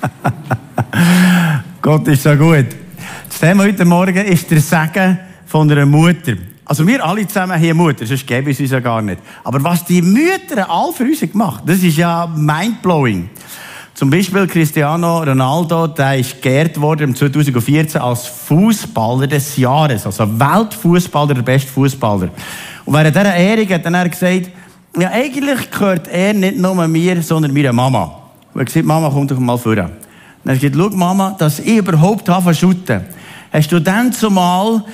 Gott ist so gut. Das Thema heute Morgen ist der Segen von einer Mutter. Also wir alle zusammen eine Mutter, sonst gäbe es uns ja gar nicht. Aber was die Mütter all für uns gemacht das ist ja mindblowing. Zum Beispiel Cristiano Ronaldo, der ist geehrt worden im 2014 als Fußballer des Jahres, also Weltfußballer, der beste Fußballer. Und während dieser Ehrung hat er gesagt, ja, eigentlich gehört er nicht nur mir, sondern meiner Mama. Und hat gesagt, Mama, komm doch mal vor. Hat er gesagt, schau Mama, dass ich überhaupt habe shooten, hast du dann zumal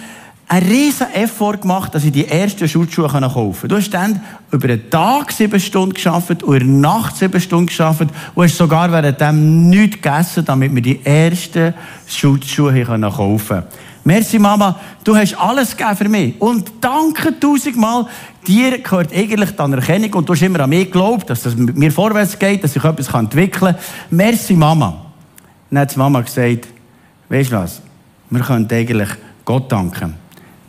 einen riesen Effort gemacht, dass ich die ersten Schutzschuhe kaufen konnte. Du hast dann über den Tag sieben Stunden geschafft und der Nacht sieben Stunden geschafft und hast sogar während dem nichts gegessen, damit wir die ersten Schutzschuhe kaufen konnten. Merci Mama, du hast alles gegeben für mich. Und danke tausendmal. Dir gehört eigentlich die Anerkennung und du hast immer an mich geglaubt, dass es mit mir vorwärts geht, dass ich etwas entwickeln kann. Merci Mama. Dann hat die Mama gesagt, weißt du was, wir können eigentlich Gott danken.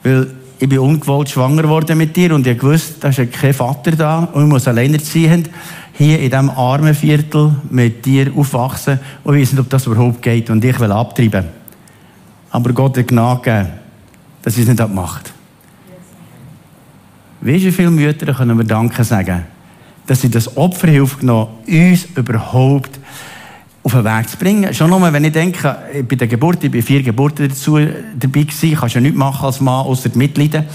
Weil ich bin ungewollt schwanger geworden mit dir und ich wusste, da ist kein Vater da und ich muss alleinerziehend hier in diesem armen Viertel mit dir aufwachsen und nicht, ob das überhaupt geht und ich will abtreiben. Aber Gott hat Gnade gegeben, dass ich es nicht gemacht Wie viele Mütter können wir Danke sagen, dass sie das Opferhilfe genommen uns überhaupt auf den Weg zu bringen. Schon nur, wenn ich denke, bei der Geburt, ich bin vier Geburten dazu dabei gewesen, kannst ja nichts machen als Mann, außer mitleiden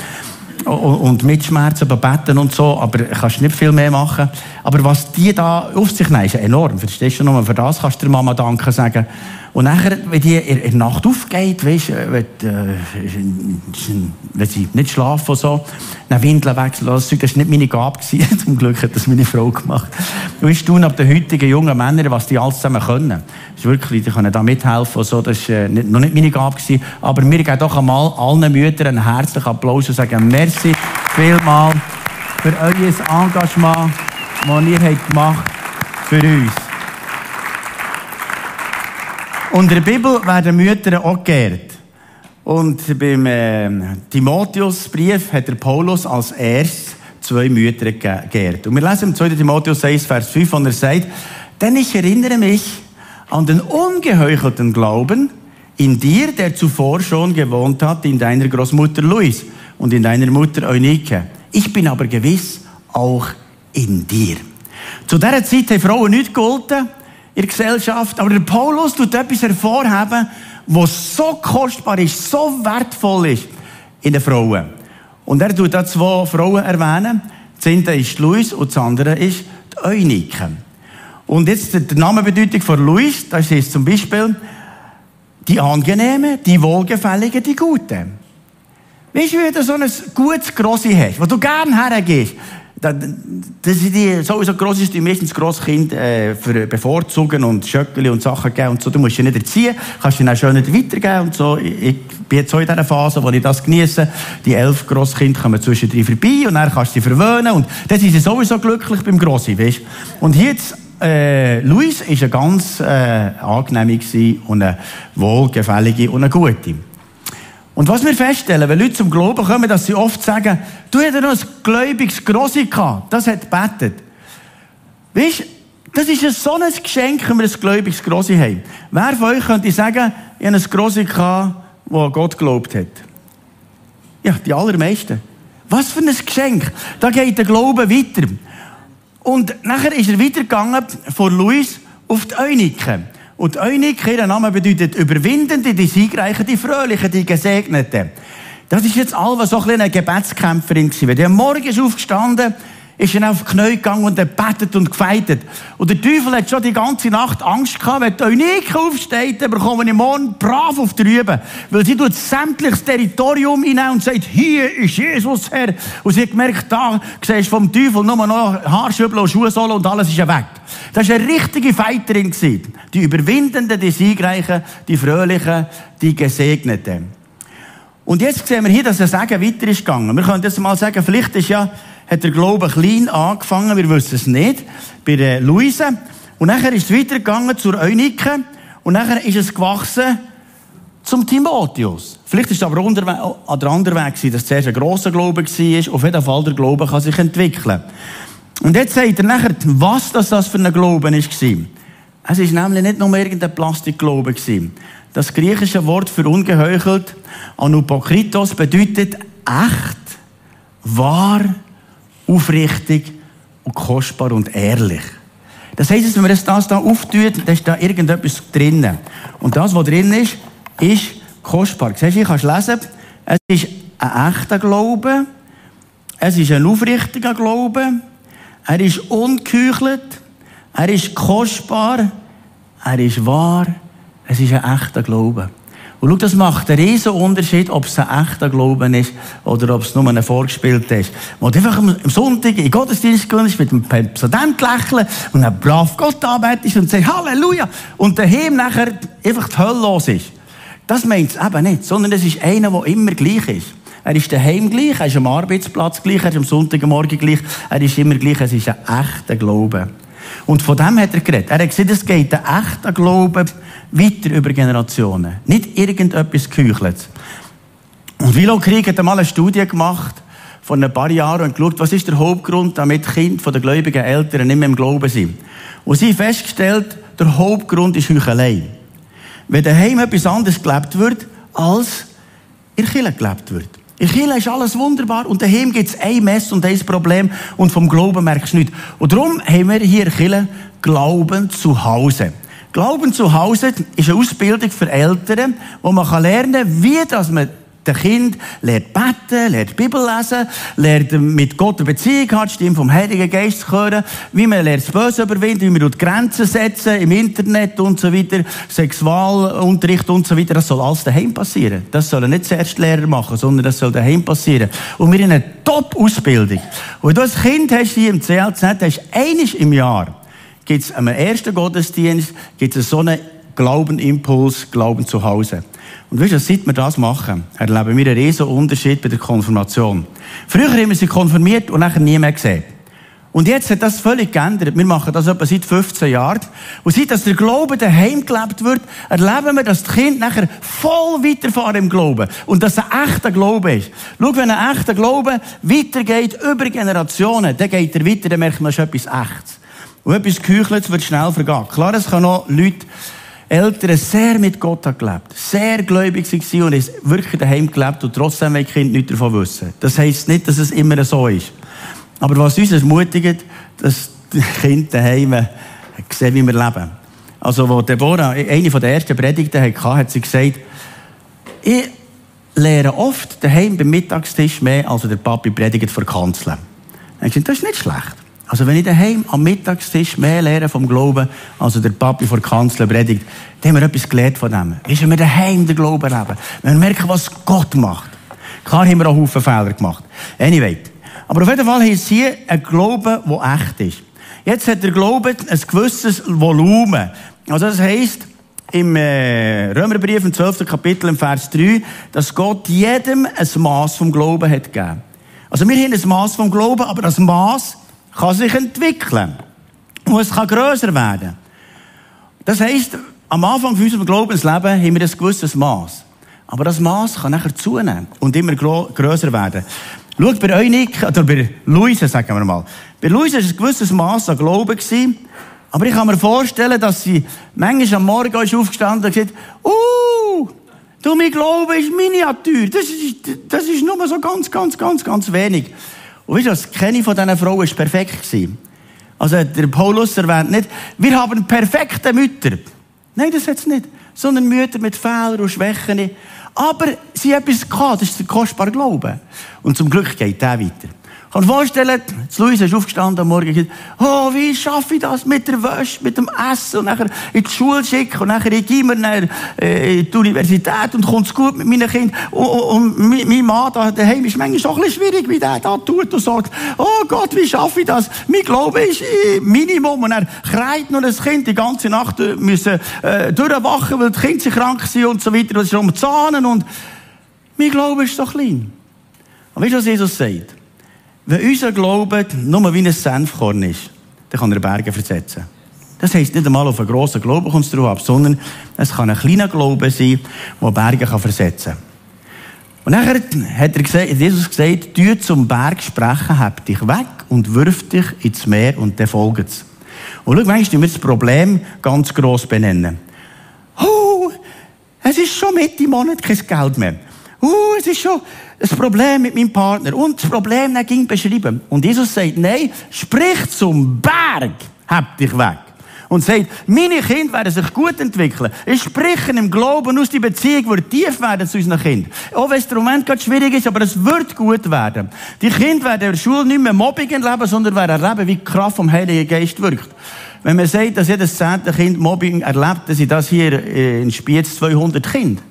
und mitschmerzen, beten und so, aber kannst nicht viel mehr machen. Aber was die da auf sich nehmen, ist enorm. Verstehst du noch? Für das kannst du der Mama Danke sagen. Und nachher, wenn die in der Nacht aufgeht, weißt, wenn, äh, wenn sie nicht schlafen und so, dann Windeln wechseln, das war nicht meine Gabe. Zum Glück hat das meine Frau gemacht. Du weißt du ab den heutigen jungen Männern, was die alles zusammen können. Das ist wirklich, die können da mithelfen und so. Das war äh, noch nicht meine Gabe. Gewesen. Aber wir geben doch einmal allen Müttern einen herzlichen Applaus und sagen merci vielmal für euer Engagement, das ihr habt gemacht für uns. Und in der Bibel werden Mütter auch geehrt. Und beim äh, Timotheusbrief hat der Paulus als erstes zwei Mütter geehrt. Und wir lesen im 2. Timotheus 1, Vers 5, und er sagt, denn ich erinnere mich an den ungeheuchelten Glauben in dir, der zuvor schon gewohnt hat in deiner Großmutter Louis und in deiner Mutter Eunike. Ich bin aber gewiss auch in dir. Zu dieser Zeit haben Frauen nicht gegolten, in der Gesellschaft. Aber der Paulus tut etwas hervorheben, was so kostbar ist, so wertvoll ist in den Frauen. Und er tut da zwei Frauen erwähnen. Das eine ist Louis und das andere ist die Eunike. Und jetzt die Namenbedeutung von Louis, das ist zum Beispiel die angenehme, die wohlgefällige, die gute. Weißt du, wie du so ein gutes Grossi hast, wo du gerne hergehst? Das sind die, sowieso gross ist die meistens Grosskind äh, für bevorzugen und Schöckeli und Sachen geben und so. Du musst sie nicht erziehen, kannst sie dann schön weitergeben und so. Ich, bin jetzt so in dieser Phase, wo ich das genieße. Die elf Grosskinder kommen zwischendrin vorbei und dann kannst du sie verwöhnen und dann sind sie sowieso glücklich beim Grossi, weißt Und jetzt, äh, Luis ist eine ganz äh, angenehme und eine wohlgefällige und eine gute. Und was wir feststellen, wenn Leute zum Glauben kommen, dass sie oft sagen, du hättest noch ein gläubiges Grossi gehabt, das hat gebetet. Weißt, das ist ein so ein Geschenk, wenn wir ein gläubiges Grossi haben. Wer von euch könnte sagen, ich habe ein Grossi gehabt, wo Gott geglaubt hat? Ja, die allermeisten. Was für ein Geschenk. Da geht der Glaube weiter. Und nachher ist er weitergegangen von Luis auf die Eunike. Und Eunik, ihr Name bedeutet Überwindende, die Siegreichen, die Fröhlichen, die Gesegneten. Das ist jetzt Alva so ein eine Gebetskämpferin gewesen. Wenn der morgen ist aufgestanden, ist er auf die Knie gegangen und er betet und gefeitet. Und der Teufel hat schon die ganze Nacht Angst gehabt, wenn die Eunik aufsteht, dann bekommen wir morgen brav auf die Rübe. Weil sie tut sämtliches Territorium hinein und sagt, hier ist Jesus Herr. Und sie hat gemerkt, da siehst du vom Teufel nur noch Haarschübel und Schuhsohlen und alles ist weg. Das war eine richtige Fighterin. Die Überwindenden, die Siegreichen, die Fröhlichen, die Gesegneten. Und jetzt sehen wir hier, dass der Segen weiter ist gegangen. Wir können jetzt mal sagen, vielleicht ist ja hat der Glaube klein angefangen, wir wissen es nicht, bei der Luise. Und nachher ist es weitergegangen zur Eunike. Und nachher ist es gewachsen zum Timotheus. Vielleicht ist es aber an der anderen Weg dass es zuerst ein grosser Glaube war. Auf jeden Fall, der Glaube kann sich entwickeln. Und jetzt sagt er nachher, was das, das für ein Glauben war. Es ist nämlich nicht nur irgendein Plastikglaube. Das griechische Wort für ungeheuchelt, Anupokritos, bedeutet echt, wahr, aufrichtig und kostbar und ehrlich. Das heisst, wenn man das, da auftut, dann ist da irgendetwas drinnen. Und das, was drin ist, ist kostbar. Siehst du, ich kann es lesen. Es ist ein echter Glaube. Es ist ein aufrichtiger Glaube. Er ist ungeheuchelt. Er ist kostbar. Er ist wahr. Es ist ein echter Glaube. Und schau, das macht einen riesen Unterschied, ob es ein echter Glauben ist oder ob es nur ein vorgespielt ist. Du einfach am Sonntag in den Gottesdienst gehst, mit einem Präsident lächeln und dann brav Gott arbeitest und sagst Halleluja und daheim nachher einfach die Hölle los ist. Das meint es eben nicht, sondern es ist einer, der immer gleich ist. Er ist daheim gleich, er ist am Arbeitsplatz gleich, er ist am Sonntagmorgen gleich, er ist immer gleich, es ist ein echter Glaube. Und von dem hat er geredet. Er hat gesagt, es geht ein echter Glaube weiter über Generationen. Nicht irgendetwas Geheucheltes. Und Willow Krieg hat einmal eine Studie gemacht, vor ein paar Jahren, und geschaut, was ist der Hauptgrund, damit Kinder der gläubigen Eltern nicht mehr im Glauben sind. Und sie festgestellt, der Hauptgrund ist Heuchelei. Wenn daheim etwas anderes gelebt wird, als in Kirche gelebt wird. In Kirche ist alles wunderbar und daheim gibt es ein Mess und ein Problem und vom Glauben merkst du nichts. Und darum haben wir hier in Kirche Glauben zu Hause. Glauben zu Hause ist eine Ausbildung für Eltern, wo man lernen kann, wie dass man der Kind lernt beten, lernt die Bibel lesen, lernt mit Gott eine Beziehung hat, die Stimme vom Heiligen Geist zu hören, wie man lernt das Böse überwinden, wie man Grenzen setzen im Internet und so weiter, Sexualunterricht und so weiter. Das soll alles daheim passieren. Das sollen nicht zuerst Lehrer machen, sondern das soll daheim passieren. Und wir in einer Top-Ausbildung. Und wenn du als Kind hast hier im CLZ, hast einiges im Jahr, gibt es am ersten Gottesdienst, gibt es so einen Glaubenimpuls, Glauben zu Hause. Und weißt du, seit wir das machen, erleben wir einen riesen Unterschied bei der Konfirmation. Früher haben wir sie konfirmiert und nachher nie mehr gesehen. Und jetzt hat das völlig geändert. Wir machen das etwa seit 15 Jahren. Und seit dass der Glaube daheim gelebt wird, erleben wir, dass die Kinder nachher voll weiterfahren im Glauben. Und dass es ein echter Glaube ist. Schau, wenn ein echter Glaube weitergeht über Generationen, dann geht er weiter, dann merkt man, es ist etwas Echtes. Und etwas Geheucheltes wird schnell vergehen. Klar, es kann auch Leute Eltern sehr mit Gott haben gelebt, sehr gläubig waren und es wirklich daheim gelebt und trotzdem wollen Kinder nichts davon wissen. Das heisst nicht, dass es immer so ist. Aber was uns ermutigt, dass die Kinder daheim sehen, wie wir leben. Also, wo Deborah eine der ersten Predigten hatte, hat sie gesagt, ich lehre oft daheim beim Mittagstisch mehr, als der Papi predigt vor Kanzeln. Das ist nicht schlecht. Also wenn ich daheim am Mittagstisch mehr lehre vom Glauben, als der Papi vor Kanzler predigt, dann haben wir etwas gelernt von dem. Wie wir daheim den Glauben leben. Wenn wir merken, was Gott macht. Klar haben wir auch Haufen Fehler gemacht. Anyway. Aber auf jeden Fall ist hier ein Glauben, der echt ist. Jetzt hat der Glaube ein gewisses Volumen. Also das heisst, im äh, Römerbrief im 12. Kapitel im Vers 3, dass Gott jedem ein Maß vom Glauben hat gegeben. Also wir haben ein Maß vom Glauben, aber das Maß kann sich entwickeln. Und es kann grösser werden. Das heisst, am Anfang von unserem Glaubensleben haben wir ein gewisses Maß. Aber das Maß kann nachher zunehmen und immer grösser werden. Schaut bei euch oder bei Luisa, sagen wir mal. Bei Luisa war ein gewisses Maß an Glauben. Gewesen, aber ich kann mir vorstellen, dass sie manchmal am Morgen ist aufgestanden und gesagt, uh, du, mein Glaube ist Miniatur. Das ist, das ist nur so ganz, ganz, ganz, ganz wenig. Und weißt du was? Keine von diesen Frauen war perfekt. Also, der Paulus erwähnt nicht, wir haben perfekte Mütter. Nein, das hat es nicht. Sondern Mütter mit Fehlern und Schwächen. Aber sie haben etwas gehabt, das ist der kostbare Glaube. Und zum Glück geht der weiter kann vorstellen, Luisa ist aufgestanden am Morgen und oh, wie schaffe ich das mit der Wäsche, mit dem Essen und nachher in die Schule schicken und nachher in die, nachher, äh, in die Universität und kommt es gut mit meinen Kindern. Und, und, und mein Mann da daheim ist manchmal auch ein bisschen schwierig, wie der da tut und sagt, oh Gott, wie schaffe ich das? Mein Glaube ist Minimum und er kreit nur das Kind die ganze Nacht äh, müssen äh, durchwachen, weil die Kinder krank sind und so weiter, das ist um Zahnen und mein Glaube ist so klein. Und weißt du, was Jesus sagt? Wenn unser Glaube nur wie ein Senfkorn ist, dann kann er Berge versetzen. Das heisst nicht einmal auf einen grossen Glauben kommt es drauf ab, sondern es kann ein kleiner Glaube sein, der Berge kann versetzen kann. Und nachher hat er gesagt, Jesus gesagt, du zum Berg sprechen, hab dich weg und wirf dich ins Meer und dann folgt es. Und schau, manchmal wir das Problem ganz gross benennen. Oh, es ist schon Mitte Monat kein Geld mehr. Oh, es ist schon ein Problem mit meinem Partner. Und das Problem ging beschrieben. Und Jesus sagt, nein, sprich zum Berg, hab dich weg und sagt, meine Kinder werden sich gut entwickeln. Ich spreche im Glauben aus, die Beziehung wird tief werden zu unseren Kindern. Auch wenn es im Moment gerade schwierig ist, aber es wird gut werden. Die Kinder werden in der Schule nicht mehr Mobbing erleben, sondern werden erleben, wie die Kraft vom Heiligen Geist wirkt. Wenn man sagt, dass jedes zehnte Kind Mobbing erlebt, dann sind das hier in Spiez 200 Kinder.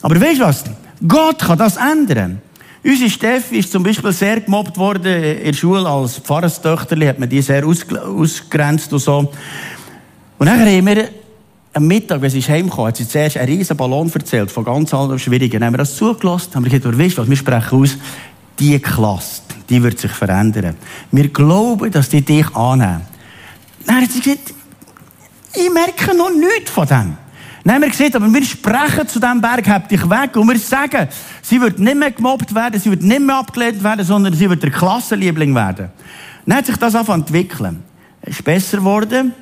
Aber weißt du was? Gott kann das ändern. Unsere Steffi ist zum Beispiel sehr gemobbt worden in der Schule als Pfarrerstöchterli, hat man die sehr ausgegrenzt und so. Und dann haben wir am Mittag, wenn sie heimgekommen hat sie zuerst einen riesen Ballon erzählt, von ganz allen Schwierigen. Dann haben wir das zugelassen, haben wir gesagt, weißt was, wir sprechen aus, die Klasse, die wird sich verändern. Wir glauben, dass die dich annehmen. Dann hat sie gesagt, ich merke noch nichts von dem. Haben wir gesagt, aber wir sprechen zu diesem Berg, hab dich weg, und wir sagen, sie wird nicht mehr gemobbt werden, sie wird nicht mehr abgelehnt werden, sondern sie wird der Klassenliebling werden. Dann hat sich das angefangen zu entwickeln. Es ist besser geworden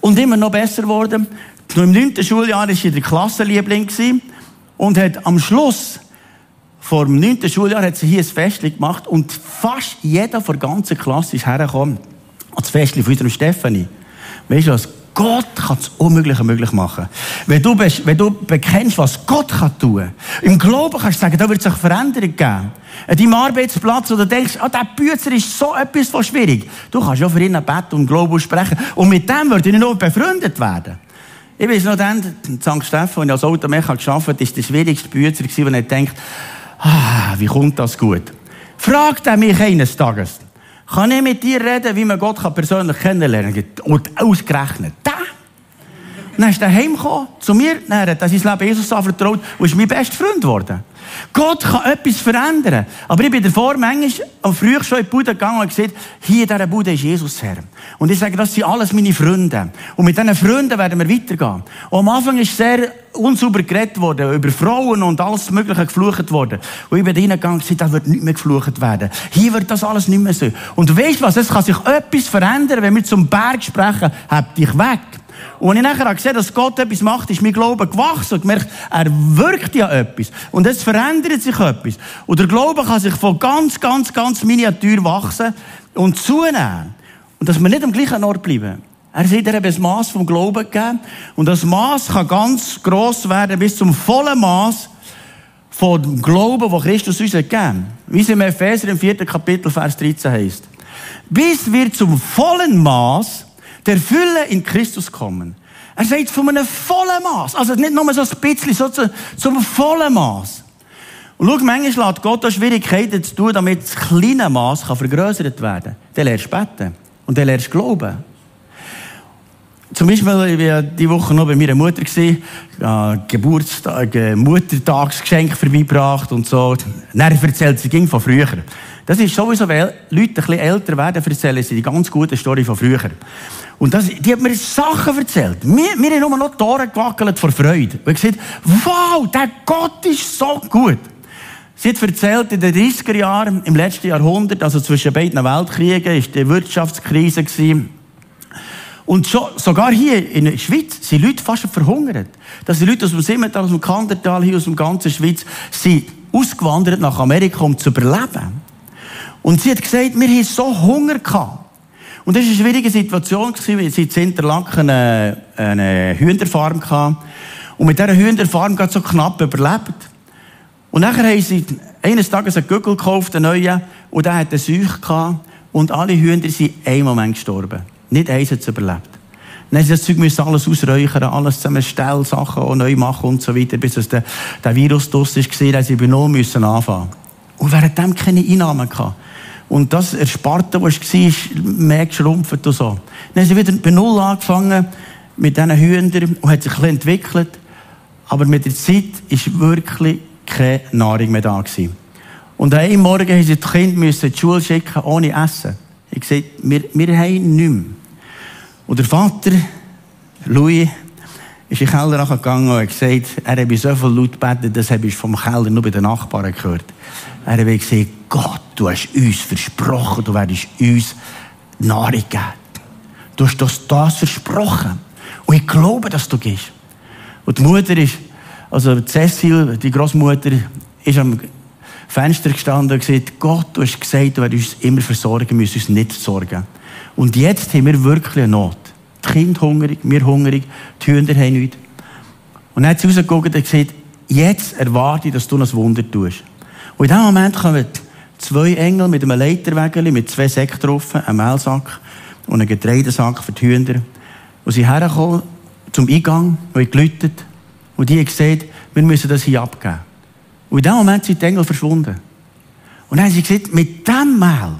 und immer noch besser geworden. Im neunten Schuljahr war er der Klassenliebling und hat am Schluss vor dem neunten Schuljahr hat sie hier ein Festchen gemacht und fast jeder von der ganzen Klasse ist hergekommen das Festchen von unserem Stefanie. Weißt du was? Gott kann das Unmögliche möglich machen. Wenn du, bist, wenn du bekennst, was Gott kann tun, im Glauben kannst du sagen, da wird sich Veränderung geben. An deinem Arbeitsplatz, wo du denkst, ah, der Bützer ist so etwas von schwierig. Du kannst ja für ihn beten und Glauben sprechen. Und mit dem würde ich nur befreundet werden. Ich weiß noch dann, in St. Stephan, als ich als Automecher gearbeitet habe, ist der schwierigste gewesen, wo ich denkt, ah, wie kommt das gut? Fragt er mich eines Tages, kann ich mit dir reden, wie man Gott persönlich kennenlernen kann? Und ausgerechnet. Dann ist er heimgekommen, zu mir, dann hat er sein Leben Jesus anvertraut und ist mein bester Freund geworden. Gott kann etwas verändern. Aber ich bin davor manchmal am früh schon in die Bude gegangen und gesagt, hier in dieser Bude ist Jesus Herr. Und ich sage, das sind alles meine Freunde. Und mit diesen Freunden werden wir weitergehen. Und am Anfang ist sehr unsauber geredet worden, über Frauen und alles Mögliche geflucht worden. Und ich bin hineingegangen und gesagt, da wird nicht mehr geflucht werden. Hier wird das alles nicht mehr so. Und du weißt was, es kann sich etwas verändern, wenn wir zum Berg sprechen, hab dich weg. Und als ich nachher gesehen dass Gott etwas macht, ist mein Glaube gewachsen und gemerkt, er wirkt ja etwas. Und es verändert sich etwas. Und der Glaube kann sich von ganz, ganz, ganz miniatur wachsen und zunehmen. Und dass wir nicht am gleichen Ort bleiben. Er sagt, er hat ein Maß vom Glauben gegeben. Und das Maß kann ganz gross werden bis zum vollen Maß von dem Glauben, wo Christus uns gegeben hat. Wie es im Epheser im 4. Kapitel, Vers 13 heißt. Bis wir zum vollen Maß der Fülle in Christus kommen. Er sagt von einem vollen Maß. Also nicht nur so ein bisschen, sondern zum vollen Maß. Und schau, manchmal lässt Gott auch Schwierigkeiten zu tun, damit das kleine Maß vergrößert werden kann. Dann lernst du beten. Und dann lernst du glauben. Zum Beispiel, ich war diese Woche noch bei meiner Mutter, gewesen, äh, Geburtstag, äh, Muttertagsgeschenk vorbeigebracht und so. Dann erzählt sie ging von früher. Das ist sowieso, weil Leute ein bisschen älter werden, erzählen sie die ganz gute Story von früher. Und das, die hat mir Sachen erzählt. Wir, wir haben nur noch die Ohren gewackelt vor Freude. Und gesagt, wow, der Gott ist so gut. Sie hat erzählt, in den 30er Jahren, im letzten Jahrhundert, also zwischen beiden Weltkriegen, ist die Wirtschaftskrise gewesen. Und schon, sogar hier in der Schweiz sind Leute fast verhungert. Dass die Leute aus dem Simmental, aus dem Kandertal, hier aus der ganzen Schweiz, sind ausgewandert nach Amerika, um zu überleben. Und sie hat gesagt, wir haben so Hunger gehabt. Und das war eine schwierige Situation, weil sie in Interlaken eine, eine Hühnerfarm hatten. Und mit dieser Hühnerfarm gerade so knapp überlebt. Und nachher haben sie eines Tages einen Gügel gekauft, einen neuen, und der hatte Seuch gehabt. Und alle Hühner sind einen Moment gestorben. Nicht eins hat es überlebt. Dann haben sie das Zeug müssen alles ausräuchern, alles zusammenstellen, Sachen auch neu machen und so weiter, bis es der, der Virus draus war, dass sie bei müssen anfangen. Und währenddem keine Einnahmen gehabt. Und das Ersparte, was war, mehr geschrumpft und so. Dann haben sie wieder bei Null angefangen mit diesen Hühnern und hat sich ein bisschen entwickelt. Aber mit der Zeit war wirklich keine Nahrung mehr da gewesen. Und an einem Morgen mussten sie die Kinder in die Schule schicken, ohne Essen. Ich gesagt, wir, wir haben nichts mehr. Und der Vater, Louis, ist in den Keller gegangen und hat gesagt, er habe so viel laut gebeten, das habe ich vom Keller nur bei den Nachbarn gehört. Er hat gesagt, Gott, du hast uns versprochen, du werdest uns Nahrung geben. du hast das, das versprochen. Und ich glaube, dass du gehst. Und die Mutter ist, also Cecil, die Großmutter, ist am Fenster gestanden und gesagt, Gott, du hast gesagt, du wirst uns immer versorgen, müssen uns nicht sorgen. Und jetzt haben wir wirklich eine Not. Die Kinder hungrig, wir hungrig, die Hühner haben nichts. Und dann hat sie rausgeguckt und gesagt, jetzt erwarte ich, dass du ein Wunder tust. Und in dem Moment kommen zwei Engel mit einem Leiterwägel, mit zwei Säcken drauf, einem Mehlsack und einem Getreidesack für die Hühner. Und sie hergekommen zum Eingang und geläutet. Und die haben gesagt, wir müssen das hier abgeben. Und in dem Moment sind die Engel verschwunden. Und dann haben sie gesagt, mit dem Mehl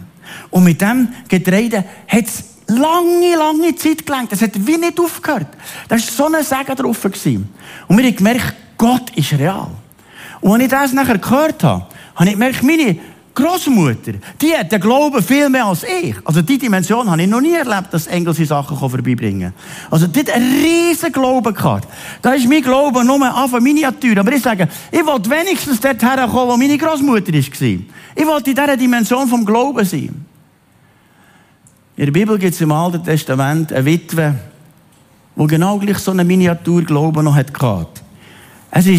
und mit dem Getreide hat es lange, lange Zeit gelangt. Das hat wie nicht aufgehört. Da war so ein Segen drauf. Gewesen. Und wir haben gemerkt, Gott ist real. Und als ich das nachher gehört habe, habe ich gemerkt, meine Großmutter, die hat den Glauben viel mehr als ich. Also die Dimension habe ich noch nie erlebt, dass Engel sie Sachen vorbeibringen Also die hat einen riesen Glauben gehabt. Da ist mein Glaube nur einfach Miniatur. Aber ich sage, ich wollte wenigstens dort herkommen, wo meine Großmutter war. Ich wollte in dieser Dimension vom Glauben sein. In der Bibel gibt es im Alten Testament eine Witwe, die genau gleich so einen Miniaturglauben noch hatte. Es war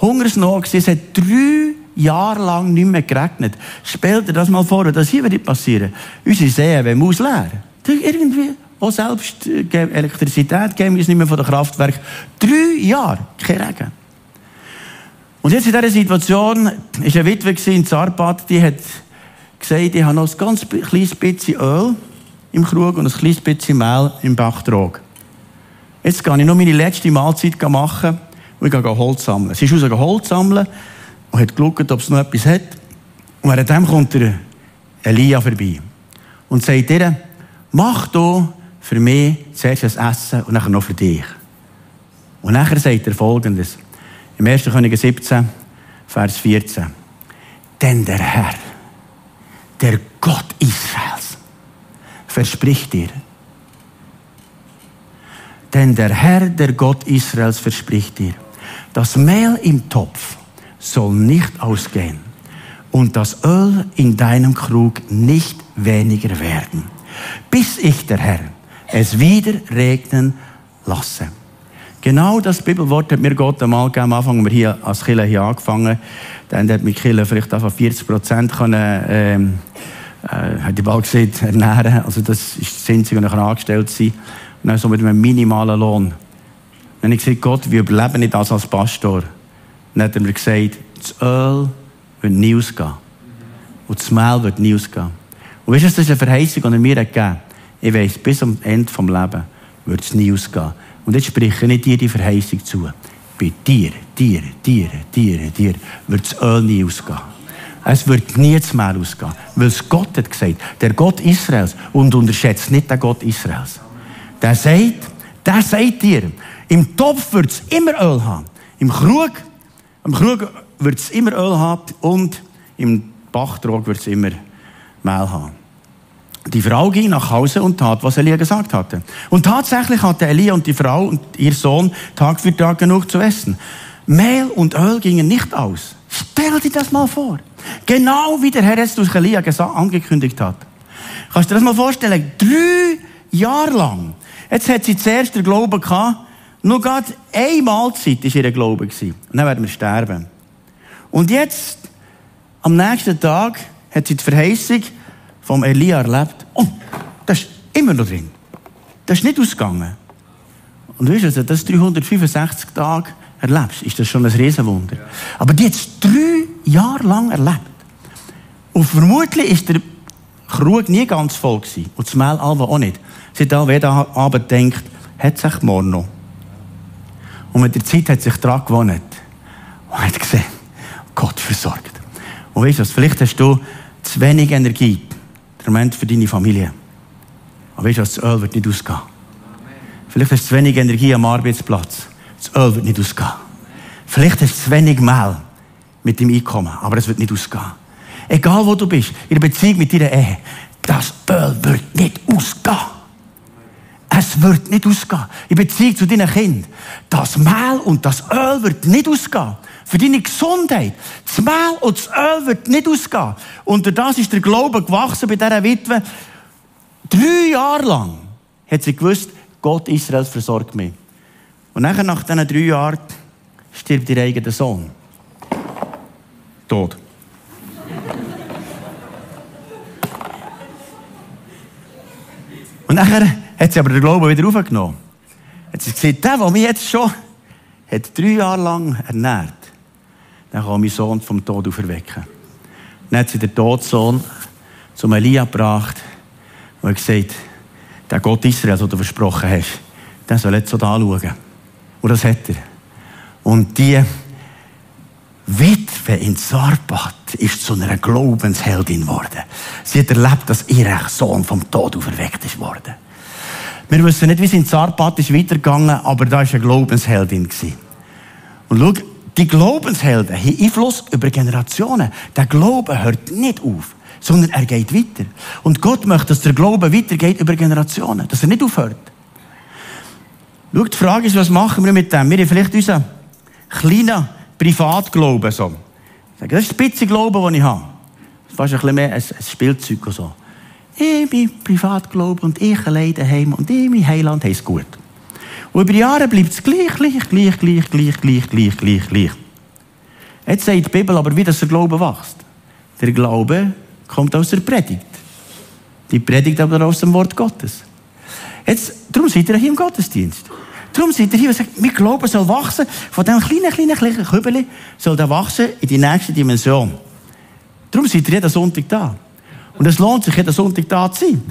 Hungersnot, es hat drei Jahre lang nicht mehr geregnet. Stell dir das mal vor, das hier wird passieren. Unsere Seen werden ausleeren. Irgendwie, auch selbst äh, Elektrizität geben wir uns nicht mehr von der Kraftwerk. Drei Jahre, kein Regen. Und jetzt in dieser Situation war eine Witwe in Zarpat, die hat gesagt, ich habe noch ein ganz kleines bisschen Öl im Krug und ein kleines bisschen Mehl im Bachtrog. Jetzt gehe ich noch meine letzte Mahlzeit machen und ich gehe Holz sammeln. Sie ist raus Holz sammeln und hat geschaut, ob es noch etwas hat. Und währenddem kommt der Elia vorbei und sagt ihr, mach du für mich zuerst ein Essen und nachher noch für dich. Und nachher sagt er folgendes. Im 1. Könige 17, Vers 14. Denn der Herr, der Gott Israels, verspricht dir, denn der Herr, der Gott Israels, verspricht dir, das Mehl im Topf soll nicht ausgehen und das Öl in deinem Krug nicht weniger werden, bis ich, der Herr, es wieder regnen lasse. Genau das Bibelwort hat mir Gott einmal gegeben. Am Anfang haben wir hier als Killer hier angefangen. Dann hat mich Killer vielleicht einfach 40 Prozent können, ähm, äh, hat die bald gesehen, ernähren. Also das ist das Einzige, was ich angestellt sein. Und dann so mit einem minimalen Lohn. Dann habe ich gesagt, Gott, wir überleben nicht das als Pastor. Dann hat er mir gesagt, das Öl wird nie ausgehen. Und das Mehl wird nie ausgehen. Und weißt du, das ist eine Verheißung, die er mir gegeben hat. Ich weiss, bis am Ende des Lebens wird es nie ausgehen. Und jetzt spreche ich dir die Verheißung zu. Bei dir, dir, dir, dir, dir wird das Öl nie ausgehen. Es wird nie das Mehl ausgehen. Weil es Gott hat gesagt, der Gott Israels. Und unterschätzt nicht den Gott Israels. Der sagt, der sagt dir, im Topf wird es immer Öl haben. Im Krug, im Krug wird es immer Öl haben und im Bachtrog wird es immer Mehl haben. Die Frau ging nach Hause und tat, was Elia gesagt hatte. Und tatsächlich hatte Elia und die Frau und ihr Sohn Tag für Tag genug zu essen. Mehl und Öl gingen nicht aus. Stell dir das mal vor. Genau wie der Herr es durch Elia angekündigt hat. Kannst du dir das mal vorstellen? Drei Jahre lang. Jetzt hat sie zuerst den Glauben gehabt, nur gerade eine Mahlzeit war ihr Glaube. Und dann werden wir sterben. Und jetzt, am nächsten Tag, hat sie die Verheißung vom Elia erlebt. Oh, das ist immer noch drin. Das ist nicht ausgegangen. Und weißt du, also, das 365 Tage erlebst, ist das schon ein Riesenwunder. Aber die hat es drei Jahre lang erlebt. Und vermutlich ist der Krug nie ganz voll gewesen. Und das Mehl auch nicht. Sie hat all jeden Abend gedacht, hat sich morgen noch. Und mit der Zeit hat sich daran gewohnt. Und hat gesehen, Gott versorgt. Und weißt du was, vielleicht hast du zu wenig Energie, der Moment für deine Familie. Aber weißt du was, das Öl wird nicht ausgehen. Vielleicht hast du zu wenig Energie am Arbeitsplatz. Das Öl wird nicht ausgehen. Vielleicht hast du zu wenig Mehl mit dem Einkommen, aber es wird nicht ausgehen. Egal wo du bist, in der Beziehung mit deiner Ehe, das Öl wird nicht ausgehen. Es wird nicht ausgehen. In Beziehung zu deinen Kindern. Das Mehl und das Öl wird nicht ausgehen. Für deine Gesundheit. Das Mehl und das Öl wird nicht ausgehen. Und das ist der Glaube gewachsen bei dieser Witwe. Drei Jahre lang hat sie gewusst, Gott Israels versorgt mich. Und nachher, nach diesen drei Jahren, stirbt ihr eigener Sohn. Tod. Und nachher hat sie aber den Glauben wieder aufgenommen. Hat sie gesagt, der, der mich jetzt schon hat drei Jahre lang ernährt, dann kann mein Sohn vom Tod auferwecken. Dann hat sie den Todsohn zum Elia gebracht und gesagt, der Gott Israel, den du versprochen hast, der soll jetzt so da schauen. Und das hat er. Und die Witwe in Sarpat ist zu einer Glaubensheldin geworden. Sie hat erlebt, dass ihr Sohn vom Tod auferweckt ist worden. Wir wissen nicht, wie es in Zarpat ist weitergegangen, aber da war eine Glaubensheldin. Und schau, die Glaubenshelden haben Einfluss über Generationen. Der Glaube hört nicht auf, sondern er geht weiter. Und Gott möchte, dass der Glaube weitergeht über Generationen, dass er nicht aufhört. Schau, die Frage ist, was machen wir mit dem? Wir haben vielleicht unseren kleinen Privatglauben so. Das ist der Spitzenglauben, den ich habe. Das ist fast ein bisschen mehr ein, Spielzeug oder so. Ich bin Privatglaube und ich allein daheim und ich, mein Heiland, es gut. Und über Jahre bleibt es gleich, gleich, gleich, gleich, gleich, gleich, gleich, gleich, gleich. Jetzt sagt die Bibel aber, wie das der Glaube wächst. Der Glaube kommt aus der Predigt. Die Predigt aber aus dem Wort Gottes. Jetzt, darum seid ihr hier im Gottesdienst. Darum seid ihr hier und sagt, mein Glaube soll wachsen. Von diesem kleinen, kleinen, kleinen Kübeli soll der wachsen in die nächste Dimension. Darum seid ihr jeden Sonntag da. Und es lohnt sich, jeden Sonntag da zu sein.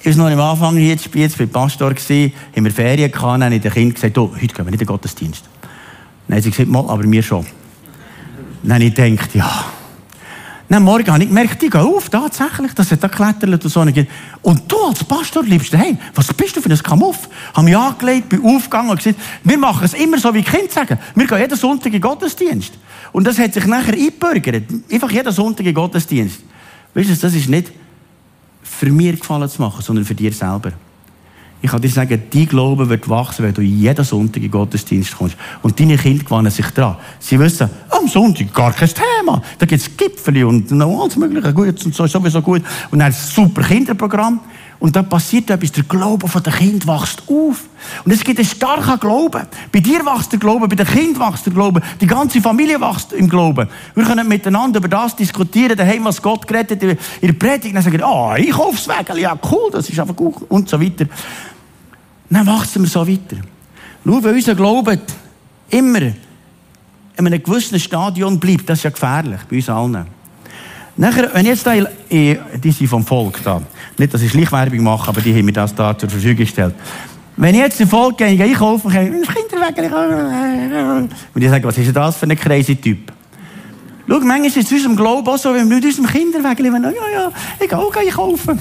Ich war noch am Anfang hier jetzt, jetzt bei Pastor, gewesen, haben wir Ferien gehabt, dann habe ich den Kindern gesagt, oh, heute gehen wir nicht in den Gottesdienst. Dann haben sie gesagt, mal, aber mir schon. Dann habe ich gedacht, ja. Dann morgen habe ich gemerkt, ich gehe auf, tatsächlich, das hat da geklettert und so. Und du als Pastor bleibst daheim. Was bist du für ein Kamuff? Haben mich angelegt, bin aufgegangen und gesagt, wir machen es immer so, wie die Kinder sagen. Wir gehen jeden Sonntag in den Gottesdienst. Und das hat sich nachher eingebürgert. Einfach jeden Sonntag in den Gottesdienst. Weißt du, das ist nicht für mir gefallen zu machen, sondern für dir selber. Ich kann dir sagen, dein Glaube wird wachsen, wenn du jeden Sonntag in Gottesdienst kommst. Und deine Kinder gewöhnen sich dran. Sie wissen, am Sonntag gar kein Thema. Da gibt es Gipfel und noch alles Mögliche. Gut und so, sowieso gut. Und dann ein super Kinderprogramm. Und dann passiert etwas, der Glaube von den Kind wächst auf. Und es gibt einen starken Glauben. Bei dir wächst der Glaube, bei den Kind wächst der Glaube, die ganze Familie wächst im Glauben. Wir können miteinander über das diskutieren, daheim, was Gott gerettet in der Predigt. Dann sagen, ah, oh, ich aufs Weg, ja cool, das ist einfach gut und so weiter. Dann wachsen wir so weiter. Nur wenn unser Glaube immer in einem gewissen Stadion bleibt, das ist ja gefährlich, bei uns allen. Nachher, wenn jetzt da, die sind vom Volk da, nicht, dass ich Schleichwerbung mache, aber die haben mir das da zur Verfügung gestellt. Wenn ich jetzt im Volk gehe, einkaufen, gehe ich Kinderwägel. Und ich sage, was ist das für ein crazy Typ? Schau, manchmal ist es in unserem Glauben auch so, wenn wir mit unserem Kinderwägel, wenn ja, ja, ich gehe auch einkaufen.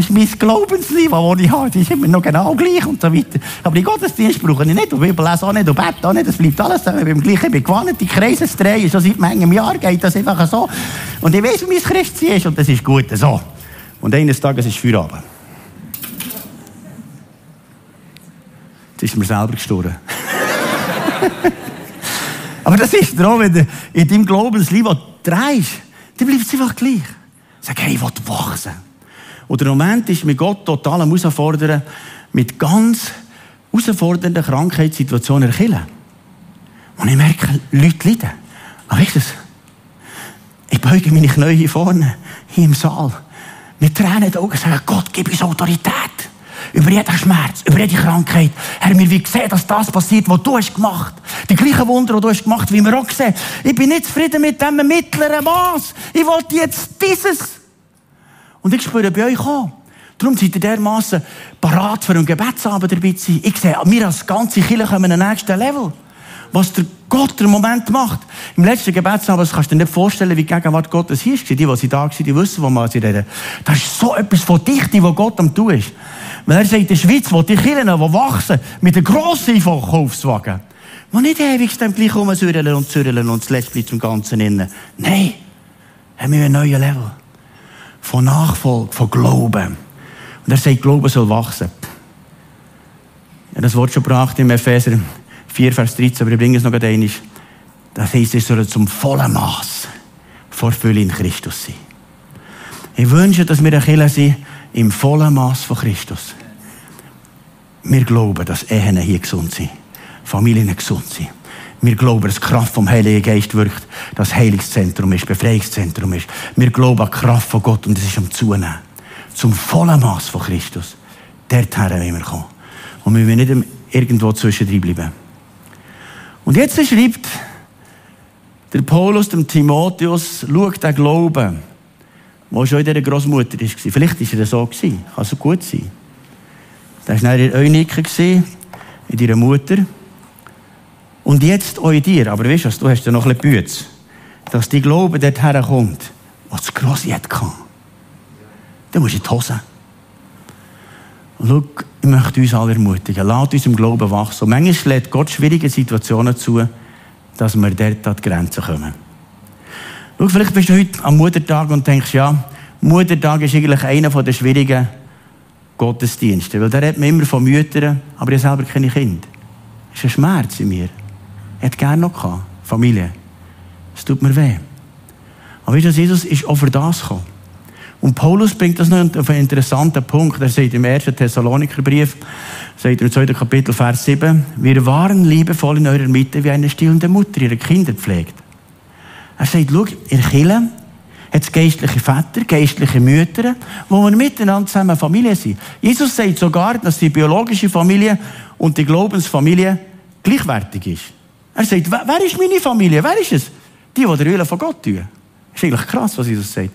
Das ist mein Glaubensniveau, das ich habe. Das ist immer noch genau gleich und so weiter. Aber die Gottesdienst brauche ich nicht. Und Bibel lesen auch nicht. Und bete auch nicht. Das bleibt alles so. beim gleichen. Ich bin gewohnt, die Kreise zu drehen. Schon seit manchem Jahr geht das einfach so. Und ich weiß, wie mein Christsein ist. Und das ist gut so. Und eines Tages ist Feierabend. Jetzt ist mir selber gestorben. Aber das ist darum, wenn du in deinem Glaubensleben drehst, dann bleibt es einfach gleich. Sag, hey, ich will wachsen. Und der Moment ist mit Gott total am Herausfordern, mit ganz herausfordernden Krankheitssituationen erkillen. Und ich merke, Leute leiden. Aber weißt du, ich beuge meine Knie hier vorne, hier im Saal, mit Tränen in den Augen sagen, Gott, gib uns Autorität. Über jeden Schmerz, über jede Krankheit. Herr, wir wollen sehen, dass das passiert, was du hast gemacht. Die gleichen Wunder, die du hast gemacht, wie wir auch sehen. Ich bin nicht zufrieden mit diesem mittleren Maß. Ich wollte jetzt dieses. Und ich spüre bei euch auch. Darum seid ihr dermassen parat für einen Gebetsabend dabei zu sein. Ich sehe, wir als ganze Kirche kommen an nächsten Level. Was der Gott im Moment macht. Im letzten Gebetsabend, das kannst du dir nicht vorstellen, wie die Gegenwart Gottes hier ist. Die, die da waren, die wissen, wo man sie reden. Das ist so etwas von Dichte, was Gott am tun ist. Weil er sagt, in der Schweiz, wo die Kirchen, die wachsen, mit einem grossen Verkaufswagen, wo nicht ewig dann gleich rumsürren und zürren und zuletzt bleibt zum Ganzen innen. Nein, haben wir einen neuen Level von Nachfolge, von Glauben. Und er sagt, Glauben soll wachsen. Ja, das Wort schon gebracht im Epheser 4, Vers 13, aber ich bringe es noch einmal. Das heisst, es soll zum vollen Maß vor Fülle in Christus sein. Ich wünsche, dass wir eine Kirche sind im vollen Maß von Christus. Wir glauben, dass Ehen hier gesund sind. Familien gesund sind. Wir glauben, dass die Kraft vom Heiligen Geist wirkt, das Heilungszentrum ist, Befreiungszentrum ist. Wir glauben an die Kraft von Gott und es ist am Zunehmen. Zum vollen Maß von Christus. Dorthin wollen wir kommen. Und wir wollen nicht irgendwo zwischendrin bleiben. Und jetzt schreibt der Paulus dem Timotheus, schau den Glauben, der schon in dieser Großmutter war. Vielleicht war er so. Kann so gut sein. Das war in Eunike, in deiner Mutter. Und jetzt auch in dir. Aber weißt du, du hast ja noch ein bisschen Bütze. Dass die Glaube dort herkommt, was das Grosse hat kann. Dann musst du in die Hose. Und schau, ich möchte uns alle ermutigen. Lass uns im Glauben wachsen. Und manchmal lädt Gott schwierige Situationen zu, dass wir dort an die Grenzen kommen. Schau, vielleicht bist du heute am Muttertag und denkst, ja, Muttertag ist eigentlich einer der schwierigen Gottesdienste. Weil da redet man immer von Müttern, aber ich selber keine Kinder. Das ist ein Schmerz in mir. Ich hätte gerne noch gehabt. Familie. Es tut mir weh. Aber weißt du, Jesus ist auch für das gekommen. Und Paulus bringt das noch auf einen interessanten Punkt. Er sagt im 1. Thessalonikerbrief, sagt im 2. Kapitel, Vers 7, wir waren liebevoll in eurer Mitte wie eine stillende Mutter ihre Kinder pflegt. Er sagt, schau, ihr Kirche hat geistliche Väter, geistliche Mütter, wo wir miteinander zusammen Familie sind. Jesus sagt sogar, dass die biologische Familie und die Glaubensfamilie gleichwertig ist. Er sagt, wer ist meine Familie? Wer ist es? Die, die der Wille von Gott tun. Das ist eigentlich krass, was Jesus sagt.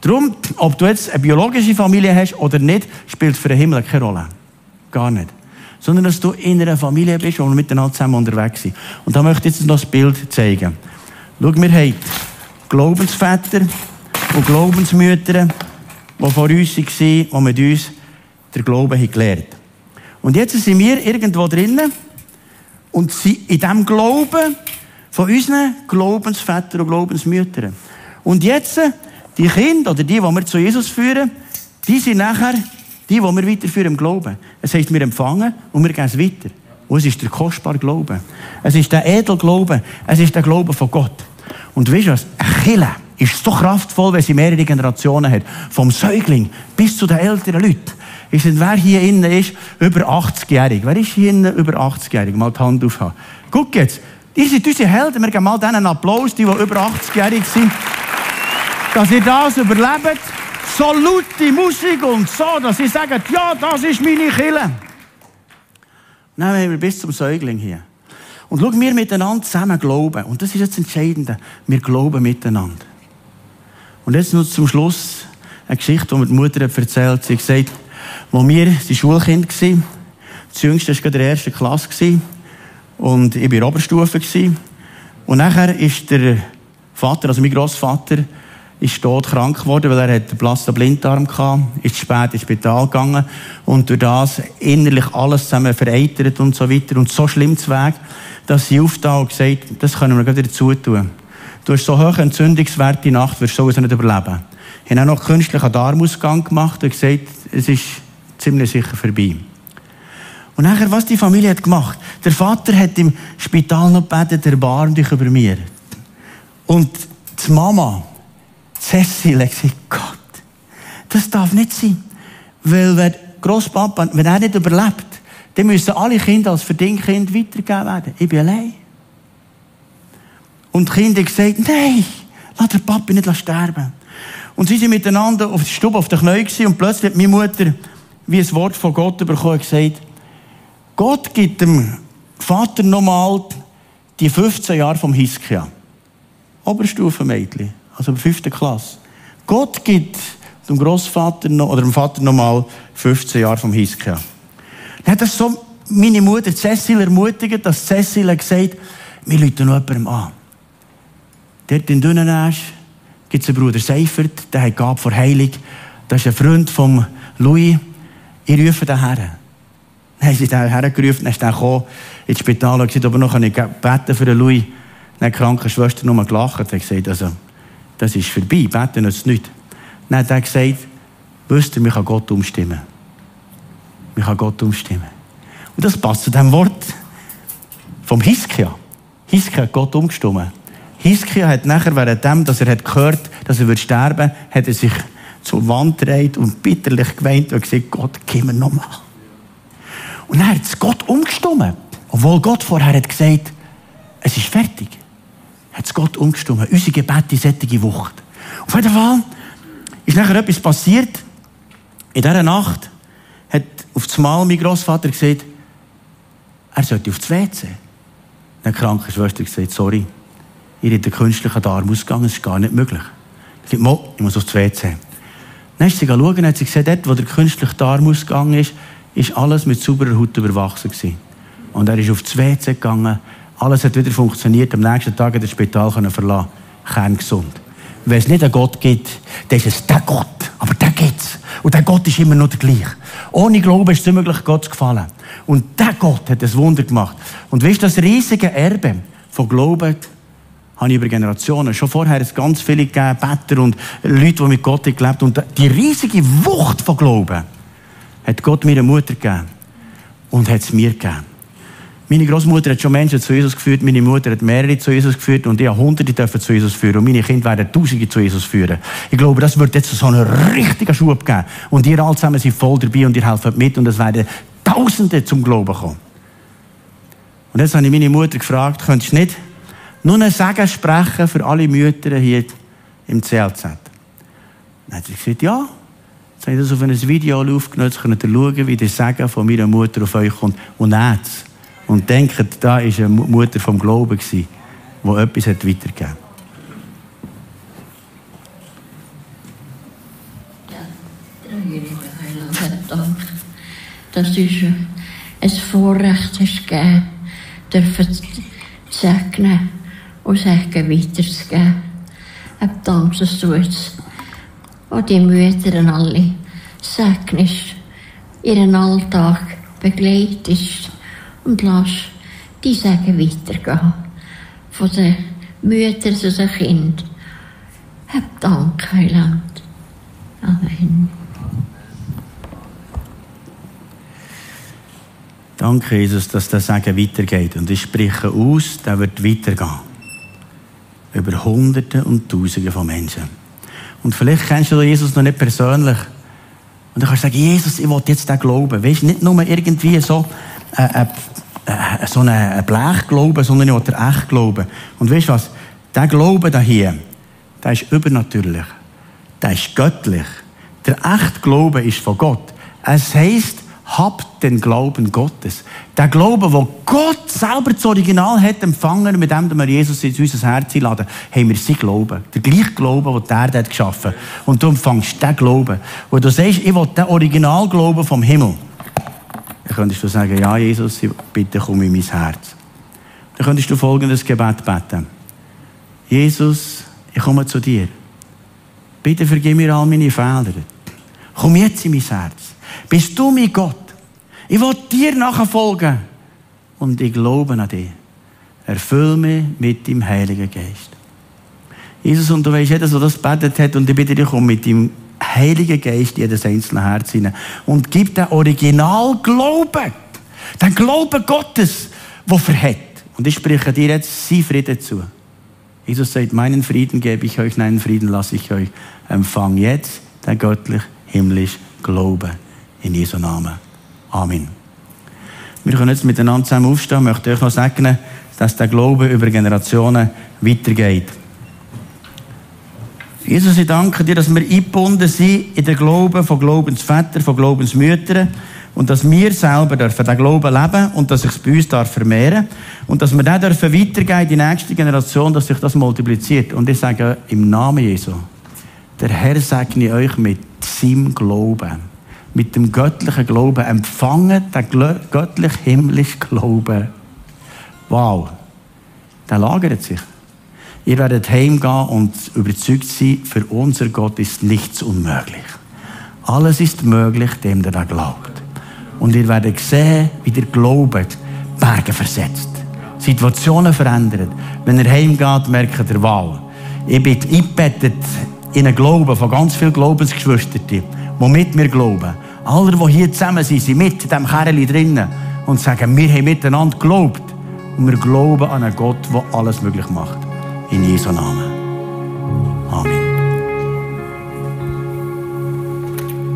Darum, ob du jetzt eine biologische Familie hast oder nicht, spielt für den Himmel keine Rolle. Gar nicht. Sondern, dass du in einer Familie bist, wo wir miteinander zusammen unterwegs sind. Und da möchte ich jetzt noch das Bild zeigen. Schau, wir haben Glaubensväter und Glaubensmütter, die vor uns waren, die mit uns den Glauben haben gelernt Und jetzt sind wir irgendwo drinnen und sind in diesem Glauben von unseren Glaubensvätern und Glaubensmüttern. Und jetzt, die Kinder oder die, die wir zu Jesus führen, die sind nachher die, die wir weiterführen im Glauben. Es heißt, wir empfangen und wir gehen es weiter. Und es ist der kostbare Glaube. Es ist der edle Glaube. Es ist der Glaube von Gott. Und weißt du was? Ein Kille ist so kraftvoll, wenn sie mehrere Generationen hat. Vom Säugling bis zu den älteren Leuten. Ist nicht, wer hier innen ist, über 80-jährig. Wer ist hier innen über 80-jährig? Mal die Hand aufhaben. Guck jetzt. Ihr seid unsere Helden. Wir geben mal denen Applaus, die, die über 80-jährig sind. Dass ihr das überlebt. So laute Musik und so, dass sie sagen, ja, das ist meine Kille. Nein, wir bis zum Säugling hier. Und schau, wir miteinander zusammen glauben. Und das ist jetzt das Entscheidende. Wir glauben miteinander. Und jetzt noch zum Schluss eine Geschichte, die mir die Mutter hat erzählt. Sie hat gesagt, wo wir die Schulkind waren, das jüngste war gerade in der ersten Klasse, und ich war in der Oberstufe. Und nachher ist der Vater, also mein Großvater, ist tot krank geworden, weil er einen plasten Blinddarm hatte, ist spät ins Spital gegangen und durch das innerlich alles zusammen vereitert und so weiter und so schlimm zu Weg, dass sie aufgetan und gesagt, das können wir gerade dazu tun. Du hast so hohe Entzündungswerte in Nacht, wirst du sowieso nicht überleben. Ich habe auch noch künstlichen Darmausgang gemacht und gesagt, es ist ziemlich sicher vorbei. Und nachher, was die Familie hat gemacht? Der Vater hat im Spital noch gebetet, erbarm dich über mir. Und die Mama, Cecil, hat gesagt, Gott, das darf nicht sein. Weil wenn Großpapa, wenn er nicht überlebt, dann müssen alle Kinder als Verdingkind weitergegeben werden. Ich bin allein. Und die Kinder haben gesagt, nein, lass den Papa nicht sterben. Und sie sind miteinander auf der Stube auf den Knien und plötzlich hat meine Mutter wie ein Wort von Gott bekommen und gesagt, Gott gibt dem Vater nochmal die 15 Jahre vom Hiskia. Oberstufenmädchen, also fünfte Klasse. Gott gibt dem Großvater noch, oder dem Vater nochmal 15 Jahre vom Hiskia. Dann hat das so meine Mutter Cecil ermutigt, dass Cecil gesagt, wir rufen noch jemandem an. Dort in Dünnenasch gibt es einen Bruder Seifert, der hat Gab vor Heilung. Das ist ein Freund von Louis. Ich rufe den her. Dann haben sie den hergerufen, dann ist er gekommen ins Spital und gesagt, ob er noch beten für den Louis. Dann hat die Krankenschwester nur gelacht und gesagt, also, das ist vorbei, beten nützt nicht. Dann hat er gesagt, wisst ihr, mich kann Gott umstimmen. Mich kann Gott umstimmen. Und das passt zu dem Wort vom Hiskia. Hiskia hat Gott umgestimmt. Hiskia hat nachher, während dem, dass er hat gehört, dass er sterben, hat er sich zur Wand gedreht und bitterlich geweint und gesagt, Gott, mir nochmal. Und dann hat es Gott umgestimmt. Obwohl Gott vorher hat gesagt, es ist fertig. Hat es Gott umgestimmt. Unsere Gebete sättige Wucht. Auf jeden Fall ist nachher etwas passiert. In dieser Nacht hat auf das Mal mein Großvater gesagt, er sollte aufs WC. Dann die Krankenschwester gesagt, sorry, ihr habt den künstlichen Darm ausgegangen, das ist gar nicht möglich. Ich sagte, ich muss aufs WC. Dann ist sie schauen und hat sie gesehen, dort, wo der künstliche Darm ausgegangen ist, ist alles mit sauberer Haut überwachsen gewesen. Und er ist aufs WC gegangen, alles hat wieder funktioniert, am nächsten Tag hat er das Spital verlassen kerngesund. Wenn es nicht einen Gott gibt, dann ist es der Gott. Aber der gibt's. Und der Gott ist immer noch der gleiche. Ohne Glauben ist es unmöglich, Gott zu gefallen. Und der Gott hat das Wunder gemacht. Und weißt du, das riesige Erbe von Glauben habe ich über Generationen. Schon vorher es ganz viele gegeben, Better und Leute, die mit Gott gelebt haben. Und die riesige Wucht von Glauben hat Gott mir eine Mutter gegeben. Und hat es mir gegeben. Meine Großmutter hat schon Menschen zu Jesus geführt, meine Mutter hat mehrere zu Jesus geführt und ich habe Hunderte dürfen zu Jesus führen und meine Kinder werden Tausende zu Jesus führen. Ich glaube, das wird jetzt so einen richtigen Schub geben und ihr alle zusammen sind voll dabei und ihr helft mit und es werden Tausende zum Glauben kommen. Und jetzt habe ich meine Mutter gefragt, könntest du nicht nur ein Segen sprechen für alle Mütter hier im CLZ? Dann hat sie gesagt, ja. Jetzt habe ich das auf ein Video aufgenommen, jetzt könnt ihr schauen, wie der Segen von meiner Mutter auf euch kommt. Und jetzt und denken, da war eine Mutter vom Glauben, die etwas weitergegeben hat. Dank, dass du ein Vorrecht gegeben, dürfen zu und Segen weiterzugeben. Ich danke, dass du jetzt auch die Mütter alle segnest, ihren Alltag begleitest und lass die Sagen weitergehen. Von den Müttern zu den Kindern. Hab Dank, Heiland. Amen. Danke, Jesus, dass der Segen weitergeht. Und ich spreche aus, der wird weitergehen. Über Hunderte und Tausende von Menschen. Und vielleicht kennst du Jesus noch nicht persönlich. Und du kannst sagen, Jesus, ich will jetzt den glauben. Weißt du, nicht nur irgendwie so, äh, äh, so einen Blechglauben, sondern ich will echt glauben. Und weißt du was? Der Glaube da hier, der ist übernatürlich. Der ist göttlich. Der echte Glaube ist von Gott. Es heisst, habt den Glauben Gottes. Der Glaube, wo Gott selber das Original hat empfangen, mit dem wir Jesus in unser Herz einladen, haben wir sein Glauben. Der gleiche Glaube, den der hat geschaffen. Und du empfängst den Glauben. Wo du sagst, ich will den Originalglauben vom Himmel. Dann könntest du sagen, ja, Jesus, bitte komm in mein Herz. Dann könntest du folgendes Gebet beten. Jesus, ich komme zu dir. Bitte vergib mir all meine Fehler. Komm jetzt in mein Herz. Bist du mein Gott? Ich will dir nachfolgen. Und ich glaube an dich. Erfüll mich mit dem Heiligen Geist. Jesus, und du weißt, jeder, der das betet hat, und ich bitte dich, komm mit dem Heiligen Geist jedes einzelne Herz hinein und gib den Original Glauben, den Glauben Gottes, der verhält. Und ich spreche dir jetzt sein Frieden zu. Jesus sagt, meinen Frieden gebe ich euch, meinen Frieden lasse ich euch. Empfang jetzt den göttlich himmlisch Glauben. In Jesu Namen. Amen. Wir können jetzt miteinander zusammen aufstehen. Ich möchte euch noch sagen, dass der Glaube über Generationen weitergeht. Jesus, ich danke dir, dass wir eingebunden sind in den Glauben von Glaubensvätern, von Glaubensmüttern und dass wir selber dürfen den Glauben leben und dass sich es bei uns darf vermehren und dass wir den dürfen weitergeben in die nächste Generation, dass sich das multipliziert. Und ich sage im Namen Jesu, der Herr segne euch mit seinem Glauben, mit dem göttlichen Glauben. Empfangen den göttlich-himmlischen Glauben. Wow, der lagert sich. Ihr werdet heimgehen und überzeugt sein, für unser Gott ist nichts unmöglich. Alles ist möglich, dem der da glaubt. Und ihr werdet sehen, wie der Glaube Berge versetzt. Situationen verändert. Wenn ihr heimgeht, merkt ihr, wow, ich bin eingebettet in einen Glauben von ganz vielen Glaubensgeschwistern, die mit mir glauben. Alle, die hier zusammen sind, sind mit diesem Kerl drinnen und sagen, wir haben miteinander geglaubt. Und wir glauben an einen Gott, der alles möglich macht. In Jesu Namen.